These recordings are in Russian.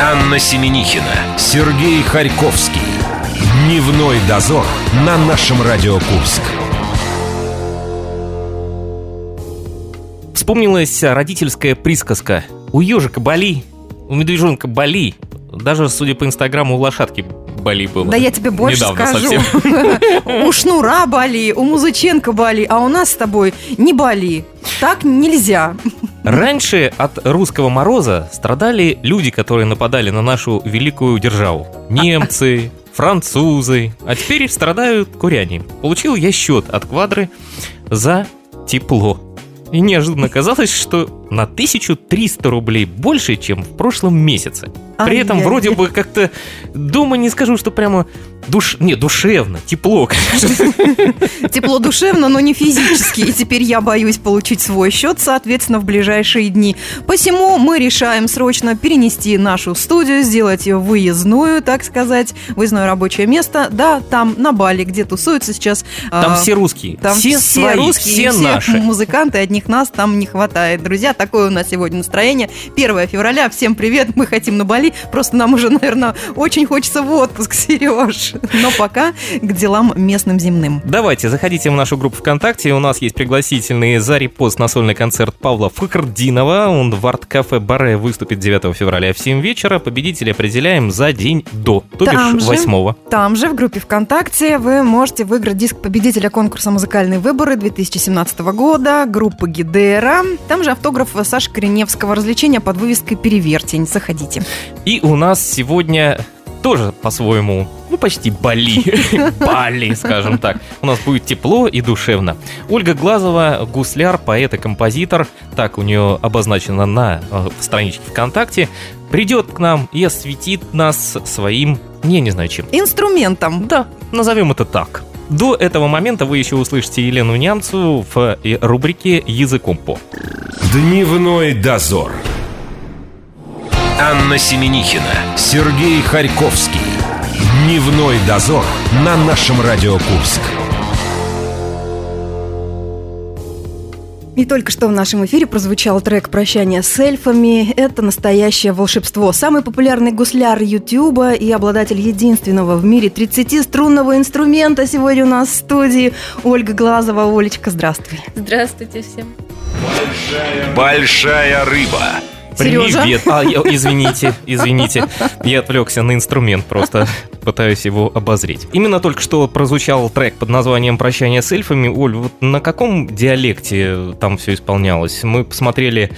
Анна Семенихина, Сергей Харьковский. Дневной дозор на нашем Радио Курск. Вспомнилась родительская присказка. У ежика боли, у медвежонка боли. Даже, судя по инстаграму, у лошадки боли было. Да я тебе больше Недавно скажу. У Шнура боли, у Музыченко боли, а у нас с тобой не боли. Так нельзя. Раньше от русского мороза страдали люди, которые нападали на нашу великую державу. Немцы, французы, а теперь страдают куряне. Получил я счет от квадры за тепло. И неожиданно казалось, что на 1300 рублей больше, чем в прошлом месяце. При этом вроде бы как-то дома не скажу, что прямо душ... Не, душевно, тепло, конечно. Тепло душевно, но не физически. И теперь я боюсь получить свой счет, соответственно, в ближайшие дни. Посему мы решаем срочно перенести нашу студию, сделать ее выездную, так сказать, выездное рабочее место. Да, там, на Бали, где тусуются сейчас... Там а, все русские, Там все, все, свои, русские, все все наши. музыканты, одних нас там не хватает. Друзья, такое у нас сегодня настроение. 1 февраля, всем привет, мы хотим на Бали. Просто нам уже, наверное, очень хочется в отпуск, Сереж. Но пока к делам местным земным. Давайте, заходите в нашу группу ВКонтакте. У нас есть пригласительный за репост на сольный концерт Павла Фахрдинова. Он в арт-кафе Баре выступит 9 февраля в 7 вечера. Победителя определяем за день до, то Там бишь же. 8 Там же в группе ВКонтакте вы можете выиграть диск победителя конкурса «Музыкальные выборы» 2017 года группы Гидера. Там же автограф Саши Кореневского. Развлечения под вывеской «Перевертень». Заходите. И у нас сегодня тоже по-своему, ну почти Бали, Бали, скажем так. У нас будет тепло и душевно. Ольга Глазова, гусляр, поэт и композитор, так у нее обозначено на э, страничке ВКонтакте, придет к нам и осветит нас своим, не, не знаю чем. Инструментом. Да, назовем это так. До этого момента вы еще услышите Елену Нямцу в э, рубрике «Языком по». Дневной дозор. Анна Семенихина, Сергей Харьковский. Дневной дозор на нашем Радио Курск. И только что в нашем эфире прозвучал трек «Прощание с эльфами». Это настоящее волшебство. Самый популярный гусляр Ютьюба и обладатель единственного в мире 30-струнного инструмента сегодня у нас в студии Ольга Глазова. Олечка, здравствуй. Здравствуйте всем. Большая рыба. Сережа? Привет. А, я- извините, извините. Я отвлекся на инструмент, просто пытаюсь его обозреть. Именно только что прозвучал трек под названием «Прощание с эльфами». Оль, вот на каком диалекте там все исполнялось? Мы посмотрели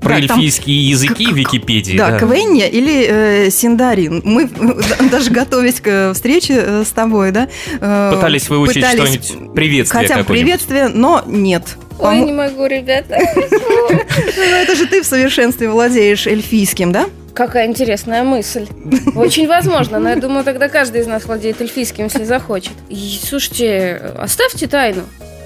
про Да, эльфийские языки в Википедии. Да, Квенья или э, Синдарин. Мы э, даже готовясь к э, встрече э, с тобой, да? э, Пытались выучить что-нибудь, приветствие Хотя приветствие, но нет. Ой, Помо- не могу, ребята. Ну, это же ты в совершенстве владеешь эльфийским, да? Какая интересная мысль. Очень возможно, но я думаю, тогда каждый из нас владеет эльфийским, если захочет. И, слушайте, оставьте тайну.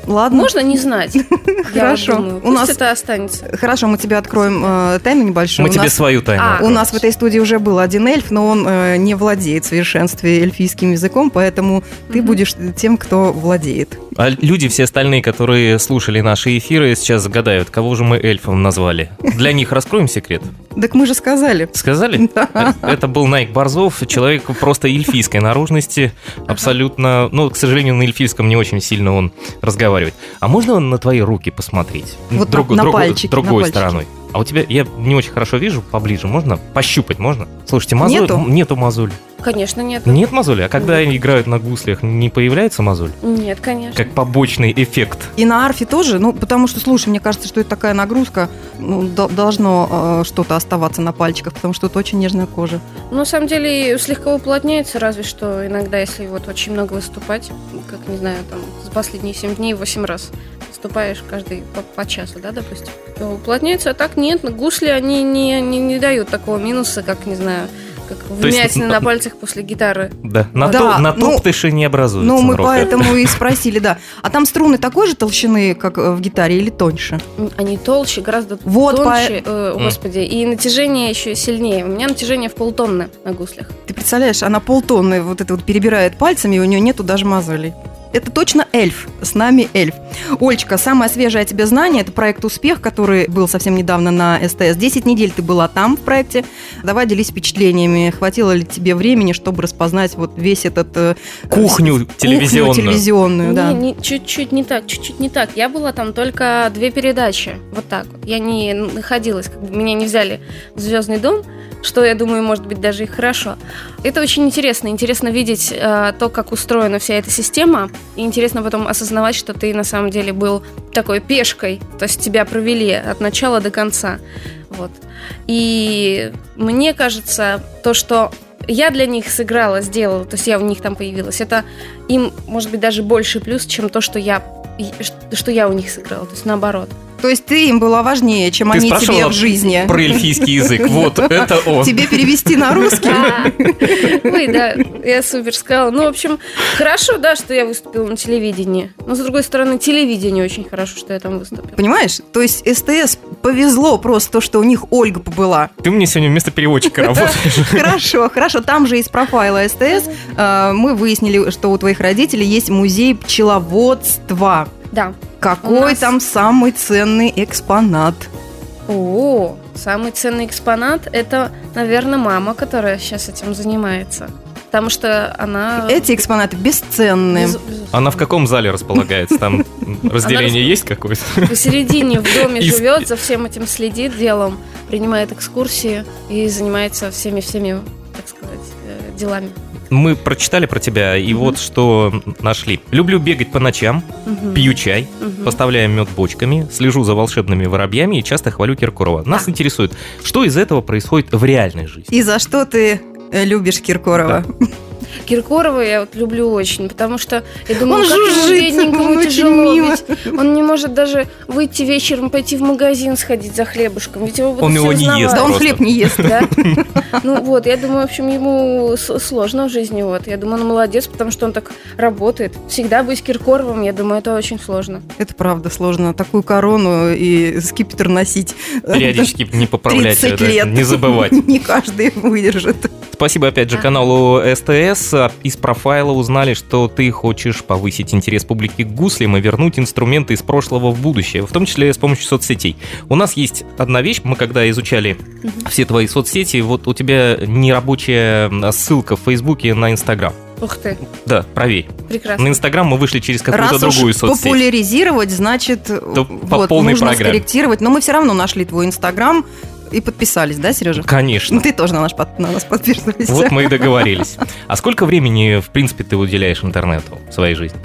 Ладно. Можно не знать. Хорошо. думаю, У нас- это останется. Хорошо, мы тебе откроем э, тайну небольшую. Мы у тебе нас, свою тайну. А, у нас в этой студии уже был один эльф, но он э, не владеет в совершенстве эльфийским языком, поэтому ты будешь тем, кто владеет. А люди, все остальные, которые слушали наши эфиры, сейчас загадают, кого же мы эльфом назвали. Для них раскроем секрет. Так мы же сказали. Сказали? Да. Это был Найк Борзов, человек просто эльфийской наружности, абсолютно, ну, к сожалению, на эльфийском не очень сильно он разговаривает. А можно на твои руки посмотреть? Вот Друг- на- на другой- пальчики, на Другой пальчики. стороной. А у тебя, я не очень хорошо вижу, поближе можно? Пощупать можно? Слушайте, мозоль, Нету? нету мозоли. Конечно, нет. Нет мозоли? А когда играют на гуслях, не появляется мозоль? Нет, конечно. Как побочный эффект. И на арфе тоже, ну, потому что, слушай, мне кажется, что это такая нагрузка, ну, до- должно э, что-то оставаться на пальчиках, потому что это очень нежная кожа. Ну, на самом деле, слегка уплотняется, разве что иногда, если вот очень много выступать, как, не знаю, там, с последние 7 дней 8 раз выступаешь каждый по, по часу, да, допустим, то уплотняется, а так нет, гусли, они не, не, не дают такого минуса, как, не знаю, как вмятины ну, на пальцах после гитары. Да, на, Да, то- на ну, топтыше не образуется. Ну, мы поэтому и спросили, да. А там струны такой же толщины, как э, в гитаре, или тоньше? Они толще, гораздо Вот, тоньше, э, М. господи, и натяжение еще сильнее. У меня натяжение в полтонны на гуслях. Ты представляешь, она полтонны вот это вот перебирает пальцами, и у нее нету даже мозолей. Это точно эльф. С нами эльф. Ольчка, самое свежее о тебе знание – это проект «Успех», который был совсем недавно на СТС. Десять недель ты была там в проекте. Давай делись впечатлениями. Хватило ли тебе времени, чтобы распознать вот весь этот... э, Кухню телевизионную. Кухню телевизионную, Не, да. не, чуть-чуть не так, чуть-чуть не так. Я была там только две передачи, вот так вот. Я не находилась, как бы меня не взяли в Звездный дом, что, я думаю, может быть даже и хорошо. Это очень интересно. Интересно видеть э, то, как устроена вся эта система, и интересно потом осознавать, что ты на самом деле был такой пешкой, то есть тебя провели от начала до конца. Вот. И мне кажется, то, что я для них сыграла, сделала, то есть я у них там появилась, это им, может быть, даже больше плюс, чем то, что я, что я у них сыграла, то есть наоборот. То есть ты им была важнее, чем Ты они тебе в жизни. Про эльфийский язык. Вот, это он. Тебе перевести на русский? А, Ой, да, я супер сказала. Ну, в общем, хорошо, да, что я выступила на телевидении. Но, с другой стороны, телевидение очень хорошо, что я там выступила. Понимаешь? То есть СТС повезло просто то, что у них Ольга побыла. Ты мне сегодня вместо переводчика работаешь. Хорошо, хорошо. Там же из профайла СТС э, мы выяснили, что у твоих родителей есть музей пчеловодства. Да. Какой нас- там самый ценный экспонат? О, самый ценный экспонат – это, наверное, мама, которая сейчас этим занимается. Потому что она... Эти экспонаты бесценные. без- Она в каком зале располагается? Там разделение расп- есть какое-то? посередине в доме Из- живет, за всем этим следит делом, принимает экскурсии и занимается всеми-всеми, так сказать, э, делами. Мы прочитали про тебя, и вот что нашли. Люблю бегать по ночам, Мгм. пью чай, Мгм. поставляю мед бочками, слежу за волшебными воробьями и часто хвалю Киркорова. Нас Да. интересует, что из этого происходит в реальной жизни? И за что ты э, любишь Киркорова? Киркорова я вот люблю очень, потому что я думаю, Он как ему жужжит, бедненькому он тяжело, мило. ведь он не может даже выйти вечером, пойти в магазин сходить за хлебушком, ведь его будут Он все его не узнавать. ест Да он хлеб не ест. Да? Ну вот, я думаю, в общем, ему сложно в жизни. Вот. Я думаю, он молодец, потому что он так работает. Всегда быть Киркоровым, я думаю, это очень сложно. Это правда сложно. Такую корону и скипетр носить. Периодически не поправлять 30 это, лет. не забывать. Не каждый выдержит. Спасибо опять же каналу СТС. Из профайла узнали, что ты хочешь повысить интерес публики к гуслям и вернуть инструменты из прошлого в будущее, в том числе с помощью соцсетей. У нас есть одна вещь, мы когда изучали все твои соцсети, вот у тебя нерабочая ссылка в Фейсбуке на Инстаграм. Ух ты, Да, проверь. прекрасно. На Инстаграм мы вышли через какую-то Раз другую уж соцсеть. популяризировать, значит, по вот, полной нужно программе. скорректировать. Но мы все равно нашли твой Инстаграм и подписались, да, Сережа? Конечно. Ну, ты тоже на, наш, под- на нас подписывайся. Вот мы и договорились. А сколько времени, в принципе, ты уделяешь интернету в своей жизни?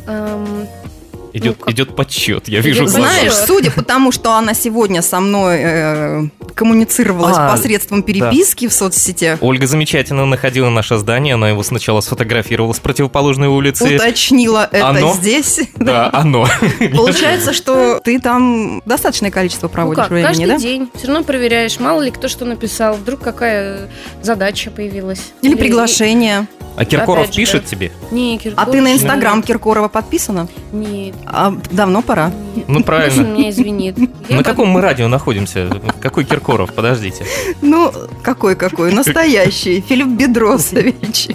Идет, Ну, как? идет подсчет, я вижу Идет глаза. Знаешь, судя по тому, что она сегодня со мной э, коммуницировалась А, посредством переписки в соцсетях, Ольга замечательно находила наше здание, она его сначала сфотографировала с противоположной улицы. уточнила это Оно? здесь. Да, оно. Получается, что ты там достаточное количество ну проводишь как, времени, каждый да? день. Все равно проверяешь, мало ли кто что написал, вдруг какая задача появилась. Или приглашение. А Киркоров Опять же, пишет да. тебе? Не, А Киркоров. ты на Инстаграм Киркорова подписана? Нет. А давно пора. нет. Ну, Пусть он правильно. меня извинит. Я На как- каком мы радио находимся? Какой Киркоров? Подождите. Ну, какой-какой, настоящий, Филипп Бедросович.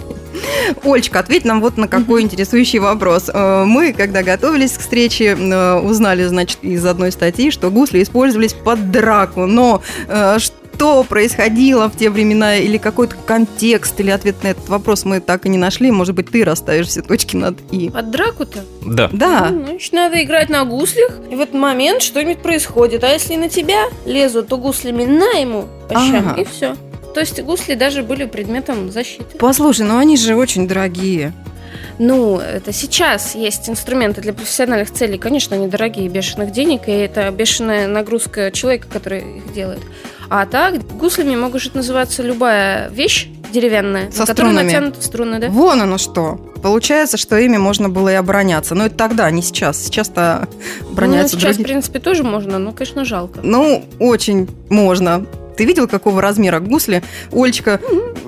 Ольчка, ответь нам вот на какой интересующий вопрос. Э, Мы, когда готовились к встрече, э, узнали, значит, из одной статьи, что гусли использовались под драку. Но э, что происходило в те времена, или какой-то контекст, или ответ на этот вопрос мы так и не нашли. Может быть, ты расставишь все точки над «и». Под драку-то? Да. Да, Ну, значит, надо играть на гуслях, и в этот момент что-нибудь происходит. А если на тебя лезут, то гуслями на ему по щам, Ага. и все. То есть гусли даже были предметом защиты. послушай, ну они же очень дорогие. Ну, это сейчас есть инструменты для профессиональных целей. Конечно, они дорогие, бешеных денег, и это бешеная нагрузка человека, который их делает. А так, гуслями может называться любая вещь деревянная, Со на которой струнами. натянуты струны, да? Вон оно что. Получается, что ими можно было и обороняться. Но это тогда, не сейчас. Сейчас-то Ну, обороняются сейчас, в другие. принципе, тоже можно, но, конечно, жалко. Ну, очень можно. Ты видел, какого размера гусли? Ольчка,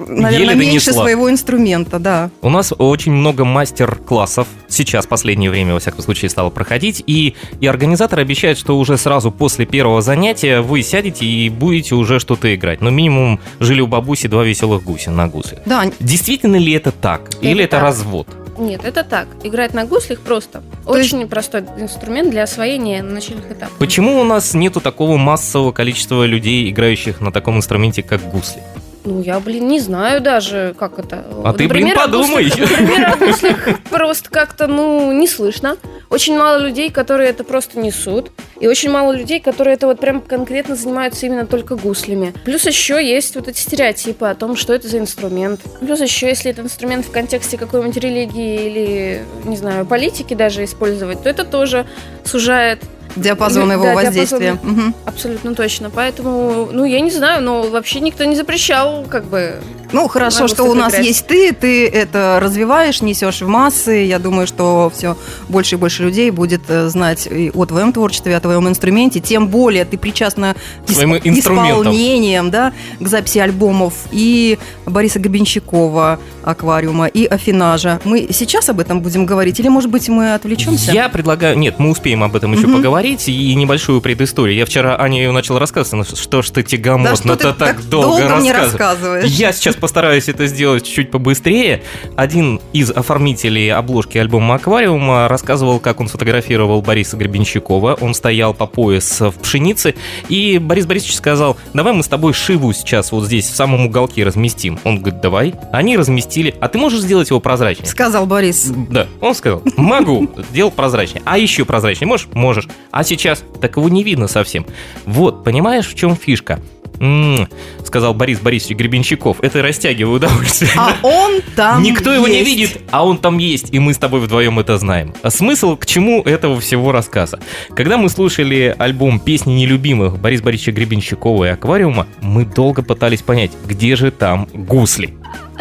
наверное, Еле меньше донесла. своего инструмента, да. У нас очень много мастер-классов. Сейчас, в последнее время, во всяком случае, стало проходить. И, и организаторы обещают, что уже сразу после первого занятия вы сядете и будете уже что-то играть. Ну, минимум, жили у бабуси два веселых гуся на гусе. Да, Действительно ли это так? Или это так. развод? Нет, это так. Играть на гуслях просто. То есть- Очень простой инструмент для освоения на начальных этапах. Почему у нас нету такого массового количества людей, играющих на таком инструменте, как гусли? Ну, я, блин, не знаю даже, как это. А ты, блин, о подумай. гуслях- Например, о гуслях просто как-то, ну, не слышно. Очень мало людей, которые это просто несут. И очень мало людей, которые это вот прям конкретно занимаются именно только гуслями. Плюс еще есть вот эти стереотипы о том, что это за инструмент. Плюс еще, если это инструмент в контексте какой-нибудь религии или, не знаю, политики даже использовать, то это тоже сужает Диапазон Да, его диапазон. воздействия. Мгм. абсолютно точно. Поэтому, ну, я не знаю, но вообще никто не запрещал, как бы, Ну, хорошо, что у нас есть ты, ты это развиваешь, несешь в массы. Я думаю, что все больше и больше людей будет э, знать и о твоем творчестве, о твоем инструменте. Тем более ты причастна К исполнением, да, к записи альбомов и Бориса Гребенщикова «Аквариума», и «Афинажа». Мы сейчас об этом будем говорить или, может быть, мы отвлечемся? Я предлагаю... Нет, мы успеем об этом еще Мгм. поговорить. И небольшую предысторию. Я вчера Ане ее начал рассказывать. Что ж ты Да тягомотно что ты так, долго, мне рассказываешь. рассказываешь? Я сейчас постараюсь это сделать чуть побыстрее. Один из оформителей обложки альбома «Аквариума» рассказывал, как он фотографировал Бориса Гребенщикова. Он стоял по пояс в пшенице, и Борис Борисович сказал, давай мы с тобой Шиву сейчас вот здесь в самом уголке разместим. Он говорит, давай. Они разместили. А ты можешь сделать его прозрачнее? Сказал Борис. Да, он сказал, могу, сделал прозрачнее. А еще прозрачнее можешь? Можешь. А сейчас? Так его не видно совсем. Вот, понимаешь, в чем фишка? М, сказал Борис Борисович Гребенщиков, это растягиваю удовольствие. А он там Никто его не видит, а он там есть, и мы с тобой вдвоем это знаем. А смысл к чему этого всего рассказа? Когда мы слушали альбом «Песни нелюбимых» Бориса Борисовича Гребенщикова и «Аквариума», мы долго пытались понять, где же там гусли.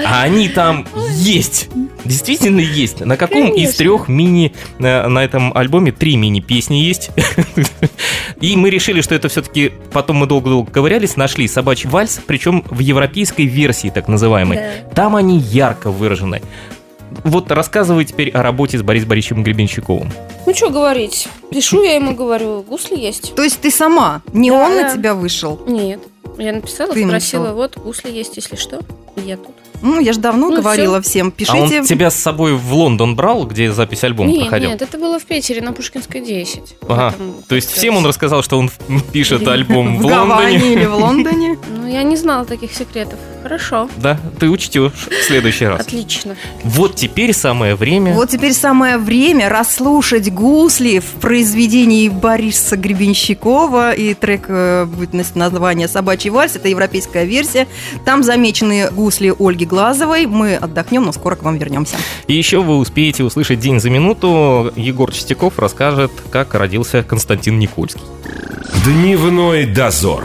А они там есть. Действительно есть. На каком из Конечно. трех мини э, на этом альбоме три мини-песни есть. И мы решили, что это все-таки потом мы долго-долго ковырялись, нашли собачий вальс, причем в европейской версии, так называемой. Да. Там они ярко выражены. Вот рассказывай теперь о работе с Борисом Борисовичем Гребенщиковым. Ну, что говорить? Пишу я ему, говорю, гусли есть. То есть ты сама, не Да, он на тебя вышел? Нет. Я написала, Ты спросила, написала. вот, гусли есть, если что. И я тут. Ну, я же давно Ну, говорила всем, А пишите. он тебя с собой в Лондон брал, где запись альбома нет, проходил? нет, это было в Питере, на Пушкинской 10. Ага. Поэтому, То есть всем он рассказал, что он пишет альбом в в Гаване Лондоне. или в Лондоне. Ну, я не знала таких секретов. Хорошо. Да, ты учтешь в следующий раз. Отлично. Вот теперь самое время. Вот теперь самое время расслушать гусли в произведении Бориса Гребенщикова. И трек э, будет название «Собачий вальс». Это европейская версия. Там замечены гусли Ольги Глазовой. Мы отдохнем, но скоро к вам вернемся. И еще вы успеете услышать день за минуту. Егор Чистяков расскажет, как родился Константин Никольский. Дневной дозор.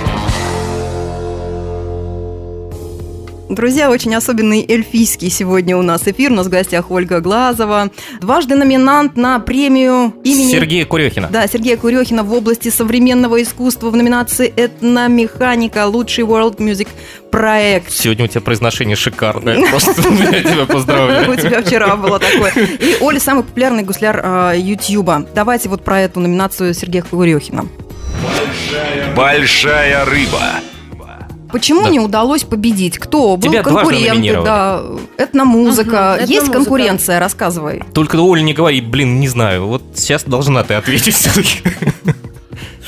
Друзья, очень особенный эльфийский сегодня у нас эфир. У нас в гостях Ольга Глазова. Дважды номинант на премию имени... Сергея Курехина. Да, Сергея Курехина в области современного искусства в номинации «Этномеханика. Лучший World Music проект». Сегодня у тебя произношение шикарное. Просто я тебя У поздравляю. тебя вчера было такое. И Оля самый популярный гусляр э, Ютьюба. Давайте вот про эту номинацию Сергея Курехина. Большая рыба. Почему Да. не удалось победить? Кто? Был Тебя конкуренты, да. Этномузыка. Мгм, Есть этномузыка. конкуренция, рассказывай. Только Оля не говори, блин, не знаю. Вот сейчас должна ты ответить все-таки.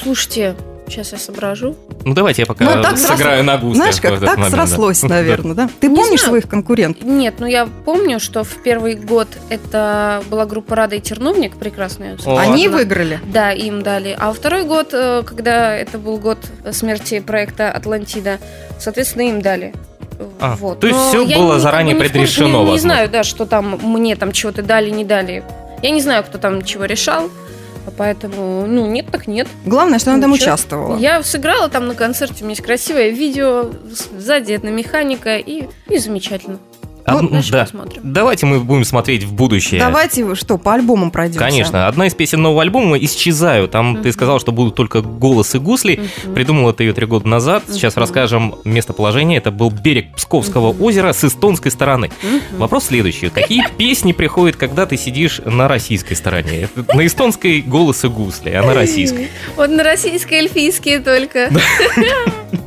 Слушайте, сейчас я соображу. Ну давайте я пока Ну, так сыграю сросло- на гусле. Знаешь, как так момент, срослось, Да. наверное, да? Ты Не помнишь своих конкурентов? Нет, ну я помню, что в первый год это была группа Рада и Терновник, прекрасная. О. Они выиграли. Да, им дали. А второй год, э, когда это был год смерти проекта Атлантида, соответственно, им дали. А, вот. то есть Но всё я было не- заранее не предрешено, Не, не возможно. знаю, да, что там мне там чего-то дали, не дали. Я не знаю, кто там чего решал. Поэтому, ну, нет, так нет. Главное, что она там Ничего. участвовала. Я сыграла там на концерте, у меня есть красивое видео, сзади это механика, и, и замечательно. Од- Ну, Дальше да. посмотрим. Давайте мы будем смотреть в будущее. Давайте что, по альбомам пройдемся? Конечно. Одна из песен нового альбома «Исчезаю». Там ты Мгм. сказал, что будут только голос и гусли. Мгм. Придумала ты ее три года назад. Сейчас Мгм. расскажем местоположение. Это был берег Псковского Мгм. озера с эстонской стороны. Мгм. Вопрос следующий. Какие песни приходят, когда ты сидишь на российской стороне? На эстонской голос и гусли, а на российской. Вот на российские эльфийские только.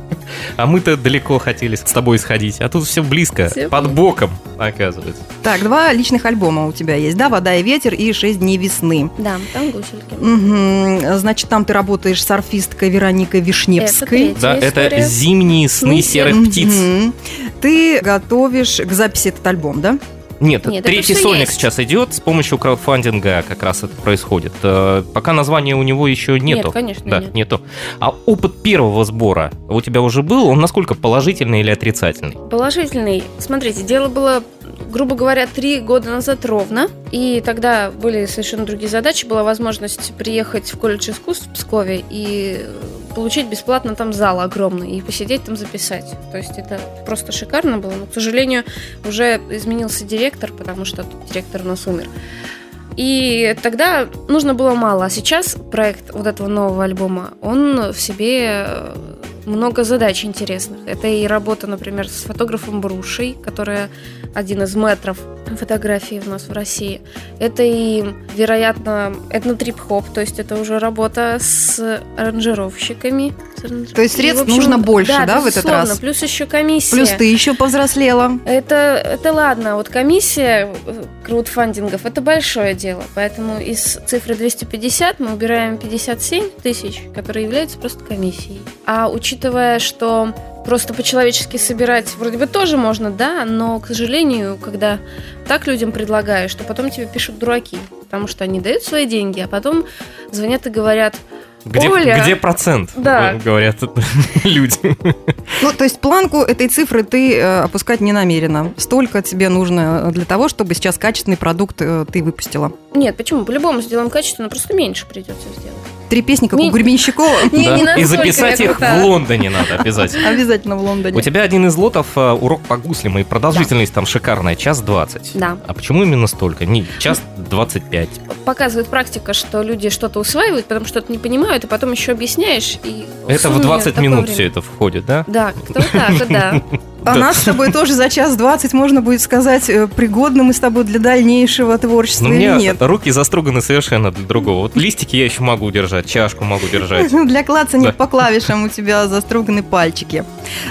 А мы-то далеко хотели с тобой сходить, а тут все близко, Всё под боком, оказывается. Так, два личных альбома у тебя есть, да? «Вода и ветер» и «Шесть дней весны». Да, там гусельки. Мгм. Значит, там ты работаешь с арфисткой Вероникой Вишневской. третья Да, это история. зимние сны серых птиц. Ты готовишь к записи этот альбом, да? Нет, Нет, третий сольник есть. сейчас идет, с помощью краудфандинга как раз это происходит. Э, Пока названия у него еще нету. Нет, конечно, Да, нет. нету. А опыт первого сбора у тебя уже был? Он насколько положительный или отрицательный? Положительный. Смотрите, дело было, грубо говоря, три года назад ровно. И тогда были совершенно другие задачи. Была возможность приехать в колледж искусств в Пскове и получить бесплатно там зал огромный и посидеть там записать. То есть это просто шикарно было. Но, к сожалению, уже изменился директор, потому что директор у нас умер. И тогда нужно было мало. А сейчас проект вот этого нового альбома, он в себе э, много задач интересных. Это и работа, например, с фотографом Брушей, которая один из метров фотографии у нас в России. Это и, вероятно, этнотрип-хоп, то есть это уже работа с аранжировщиками. С аранж- То есть средств общем, нужно больше, да, в этот раз? Плюс еще комиссия. Плюс ты еще повзрослела. Это, это ладно, вот комиссия э, краудфандингов это большое дело, поэтому из цифры 250 мы убираем 57 тысяч, которые являются просто комиссией. А учитывая, что просто по-человечески собирать вроде бы тоже можно, да, но, к сожалению, когда так людям предлагаешь, что потом тебе пишут дураки, потому что они дают свои деньги, а потом звонят и говорят, Где, Оля! где процент? Да. э, Говорят люди. Ну, то есть планку этой цифры ты э, опускать не намерена. Столько тебе нужно для того, чтобы сейчас качественный продукт э, ты выпустила. нет, почему, по-любому сделаем качественно, просто меньше придется сделать. Три песни, как у Не- Гребенщикова. Не- Да. не И записать их в Лондоне надо обязательно. Обязательно в Лондоне. У тебя один из лотов э, урок по гуслям, и продолжительность там шикарная, час двадцать. Да. А почему именно столько? Не, час двадцать пять. показывает практика, что люди что-то усваивают, потому что что-то не понимают, и потом еще объясняешь. И Это в сумме 20 такое минут время. все это входит, да? Да, кто так, да. А Да. нас с тобой тоже за час двадцать, можно будет сказать, э, пригодны мы с тобой для дальнейшего творчества Но у или меня нет. руки заструганы совершенно для другого. Вот листики я еще могу держать, чашку могу держать. Для клацания Да. по клавишам у тебя заструганы пальчики.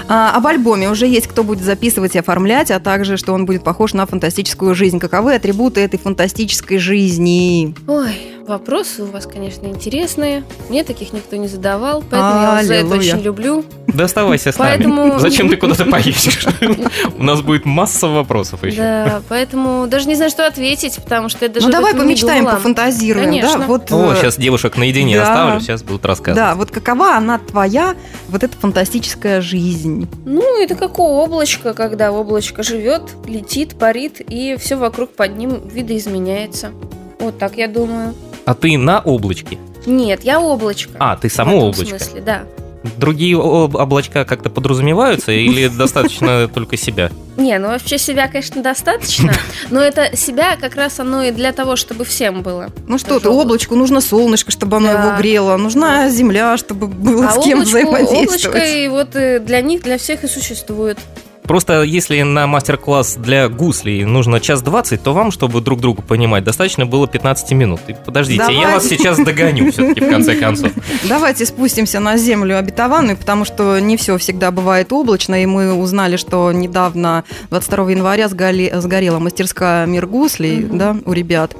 А, об альбоме уже есть кто будет записывать и оформлять, а также, что он будет похож на фантастическую жизнь. Каковы атрибуты этой фантастической жизни? Ой, вопросы у вас, конечно, интересные. Мне таких никто не задавал, поэтому я вас за это очень люблю. Да оставайся с нами. Поэтому- Зачем ты куда-то поедешь? У нас будет масса вопросов еще. Да, поэтому даже не знаю, что ответить, потому что я даже ну давай помечтаем, пофантазируем. Да? Вот, О, э, сейчас девушек наедине оставлю, сейчас будут рассказывать. Да, вот какова она твоя, вот эта фантастическая жизнь? Ну, это как облачко, когда облачко живет, летит, парит, и все вокруг под ним видоизменяется. Вот так я думаю. А ты на облачке? Нет, я облачко. А, ты В само облачко. смысле, да. Другие об- облачка как-то подразумеваются или достаточно только себя? Не, ну вообще себя, конечно, достаточно, но это себя как раз оно и для того, чтобы всем было. Ну что ты, облачку нужно солнышко, чтобы оно его грело, нужна земля, чтобы было А с кем облачко, облачко взаимодействовать. и вот э, для них, для всех и существует. Просто если на мастер-класс для гуслей нужно час двадцать, то вам, чтобы друг друга понимать, достаточно было 15 минут. И подождите, я Давай. вас сейчас догоню все-таки в конце концов. Давайте спустимся на землю обетованную, потому что не все всегда бывает облачно, и мы узнали, что недавно, 22 января, сгорела мастерская «Мир гуслей» Мгм. да, у ребят.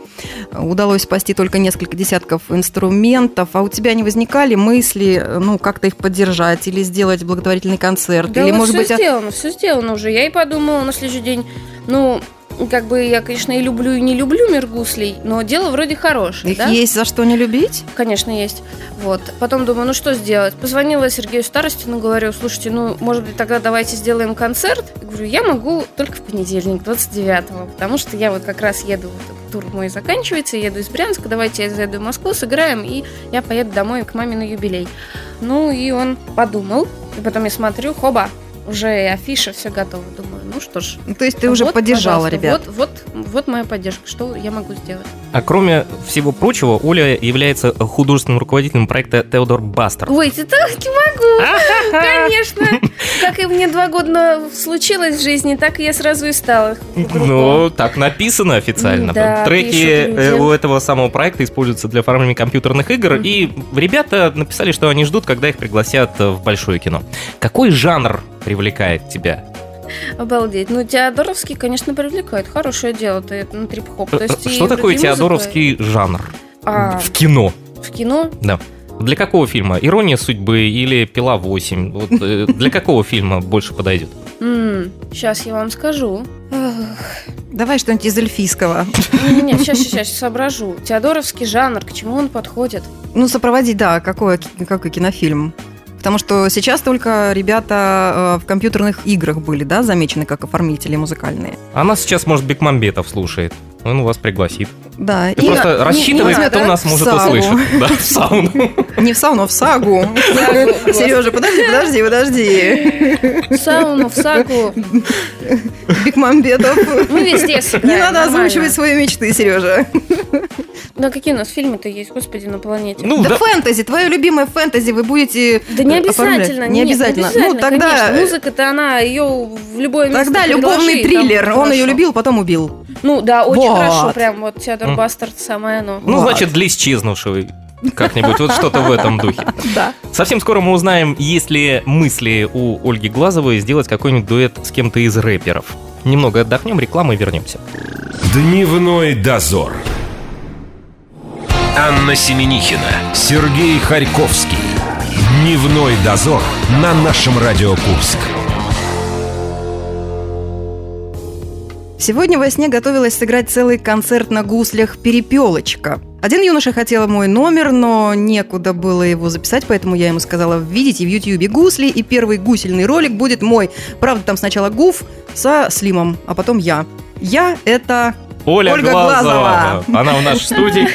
Удалось спасти только несколько десятков инструментов, а у тебя не возникали мысли, ну, как-то их поддержать или сделать благотворительный концерт? Да или, вот может все быть, а- сделано, все сделано уже. Я и подумала на следующий день, ну, как бы я, конечно, и люблю, и не люблю мир гуслей, но дело вроде хорошее, их да? есть за что не любить? Конечно, есть. Вот. Потом думаю, ну что сделать? Позвонила Сергею Старостину, говорю, слушайте, ну, может быть, тогда давайте сделаем концерт. Я говорю, я могу только в понедельник, 29-го, потому что я вот как раз еду, вот, тур мой заканчивается, еду из Брянска, давайте я заеду в Москву, сыграем, и я поеду домой к маме на юбилей. Ну, и он подумал, и потом я смотрю, хоба, уже и афиша, все готово. Думаю, ну что ж. То есть ты уже вот, поддержала, пожалуйста, ребят. Вот, вот, вот моя поддержка. Что я могу сделать? А кроме всего прочего, Оля является художественным руководителем проекта Теодор Бастер. Ой, так не могу. Конечно. Как и мне два года случилось в жизни, так и я сразу и стала. Ну, так написано официально. Да, Треки э, у этого самого проекта используются для оформления компьютерных игр, и ребята написали, что они ждут, когда их пригласят в большое кино. Какой жанр привлекает тебя? Обалдеть. Ну, Теодоровский, конечно, привлекает. Хорошее дело, ты ну, трип-хоп. То есть и Что такое вроде музыка, теодоровский жанр А, в кино? в кино? Да. Для какого фильма? «Ирония судьбы» или «Пила 8»? Вот, э, для какого фильма больше подойдет? сейчас я вам скажу. Давай что-нибудь из эльфийского. Не-не-не, сейчас, сейчас, соображу. Теодоровский жанр, к чему он подходит? Ну, сопроводить, да, какой, какой кинофильм. Потому что сейчас только ребята э, в компьютерных играх были, да, замечены как оформители музыкальные. Она сейчас, может, Бекмамбетов слушает. Он вас пригласит. Да, Ты просто рассчитывай, не кто нас может услышать. Да, в сауну. Не в сауну, а в сагу. Сережа, подожди, подожди, подожди. В сауну, в сагу. Бекмамбетов. Ну, везде сыграем, Не надо озвучивать свои мечты, Сережа. Да какие у нас фильмы-то есть, господи, на планете? Ну, Да да, фэнтези, твое любимое фэнтези, вы будете Да не э, обязательно. Не нет, обязательно. Ну, тогда, конечно. Музыка-то она, ее в любое место тогда любовный и там триллер. Он ее хорошо. любил, потом убил. Ну, да, очень Вот. хорошо. Прям вот Теодор. Бастард самое оно. ну, Вот. значит, для исчезнувшего как-нибудь. Вот что-то в этом духе. Да. Совсем скоро мы узнаем, есть ли мысли у Ольги Глазовой сделать какой-нибудь дуэт с кем-то из рэперов. Немного отдохнем, реклама и вернемся. Дневной дозор. Анна Семенихина, Сергей Харьковский. Дневной дозор на нашем Радио Курск. Сегодня во сне готовилась сыграть целый концерт на гуслях «Перепелочка». Один юноша хотел мой номер, но некуда было его записать, поэтому я ему сказала, введите в Ютьюбе гусли, и первый гусельный ролик будет мой. Правда, там сначала гуф со Слимом, а потом я. Я – это Оля Ольга Глазова. Глазова. Она в нашей студии.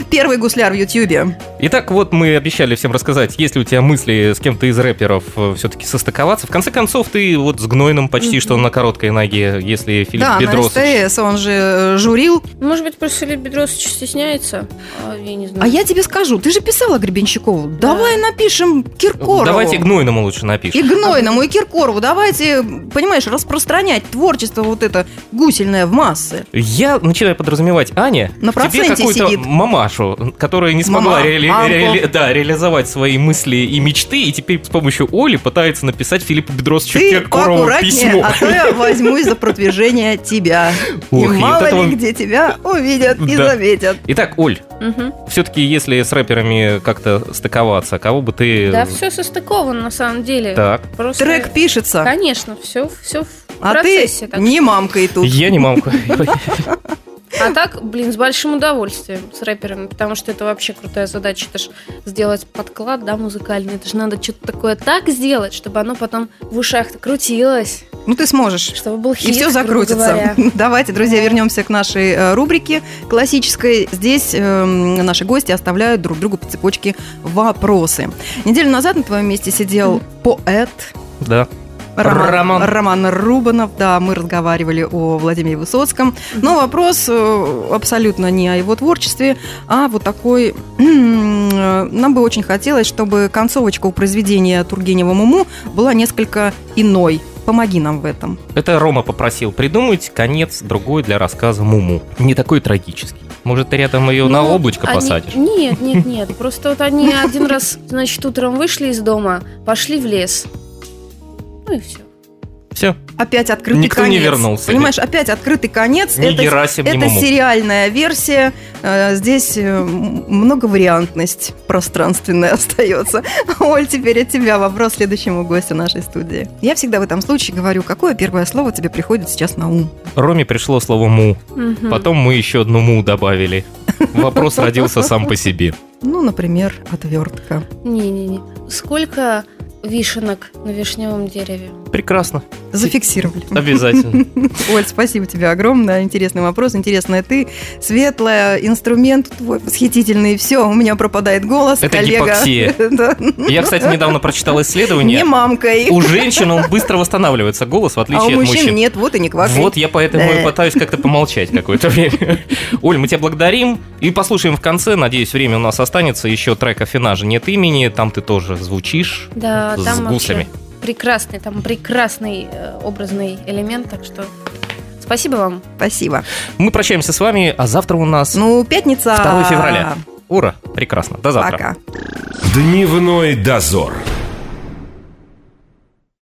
первый гусляр в Ютьюбе. Итак, вот мы обещали всем рассказать, есть ли у тебя мысли с кем-то из рэперов все-таки состыковаться. В конце концов, ты вот с Гнойным почти что на короткой ноге, если Филипп да, Бедросович... на СТС он же э, журил. Может быть, просто Филипп Бедросович стесняется? А, я не знаю. А я тебе скажу, ты же писала Гребенщикову. Давай напишем Киркорову. Давайте Гнойному лучше напишем. И Гнойному, и Киркорову. Давайте, понимаешь, распространять творчество вот это гусельное в массы. Я начинаю подразумевать, Аня, На тебе проценте какую-то сидит. мамашу, которая не смогла Мама, мамку. реали- да, реализовать свои мысли и мечты, и теперь с помощью Оли пытается написать Филиппу Бедросовичу Ты Киркорову письмо. а то я возьмусь за продвижение тебя. Ох, и мало вот это ли где тебя увидят и Да. заметят. Итак, Оль, Мгм. все-таки если с рэперами как-то стыковаться, кого бы ты... Да, все состыковано на самом деле. Так, Просто... Трек пишется, Конечно, все, все в а ты процессе. так не мамкой тут. я не мамка. А так, блин, с большим удовольствием с рэперами, потому что это вообще крутая задача. Это ж сделать подклад, да, музыкальный. Это же надо что-то такое так сделать, чтобы оно потом в ушах крутилось, Ну ты сможешь. чтобы был хит, И все закрутится. Давайте, друзья, вернемся к нашей э, рубрике классической. Здесь эм, наши гости оставляют друг другу по цепочке вопросы. Неделю назад на твоем месте сидел поэт Да. Роман, Роман. Роман Рубанов. Да, мы разговаривали о Владимире Высоцком. Но вопрос э, абсолютно не о его творчестве, а вот такой... э, Нам бы очень хотелось, чтобы концовочка у произведения Тургенева «Муму» была несколько иной. Помоги нам в этом. Это Рома попросил придумать конец другой для рассказа Муму. Не такой трагический. Может, ты рядом ее на Ну, облачко они- посадишь? Нет, нет, нет. Просто вот они один раз, значит, утром вышли из дома, пошли в лес. Ну и все. Все. Опять открытый Никто конец. не вернулся. Понимаешь, опять открытый конец. Ни это Герасим, ни это Муму. сериальная версия. Э, Здесь э, многовариантность пространственная остается. Оль, теперь от тебя вопрос следующему гостю нашей студии. Я всегда в этом случае говорю, какое первое слово тебе приходит сейчас на ум? Роме пришло слово «му». Мгм. Потом мы еще одну «му» добавили. Вопрос родился сам по себе. Ну, например, отвертка. Не-не-не. Сколько вишенок на вишневом дереве. Прекрасно. Зафиксировали. Обязательно. Оль, спасибо тебе огромное. Интересный вопрос, интересная ты. Светлая, инструмент твой восхитительный. Все, у меня пропадает голос. Это коллега. гипоксия. Да. Я, кстати, недавно прочитал Не исследование. мамкой. У женщин он быстро восстанавливается голос, в А отличие у от мужчин мужчин. нет, вот и не квакай. Вот я поэтому и пытаюсь как-то помолчать какое-то время. Оль, мы тебя благодарим и послушаем в конце. Надеюсь, время у нас останется. Еще трек Афинажа нет имени. Там ты тоже звучишь Да, с там гуслями. вообще прекрасный, там прекрасный э, образный элемент, так что спасибо вам. Спасибо. Мы прощаемся с вами, а завтра у нас Ну, пятница. 2 февраля. Ура, прекрасно. До завтра. Пока. Дневной дозор.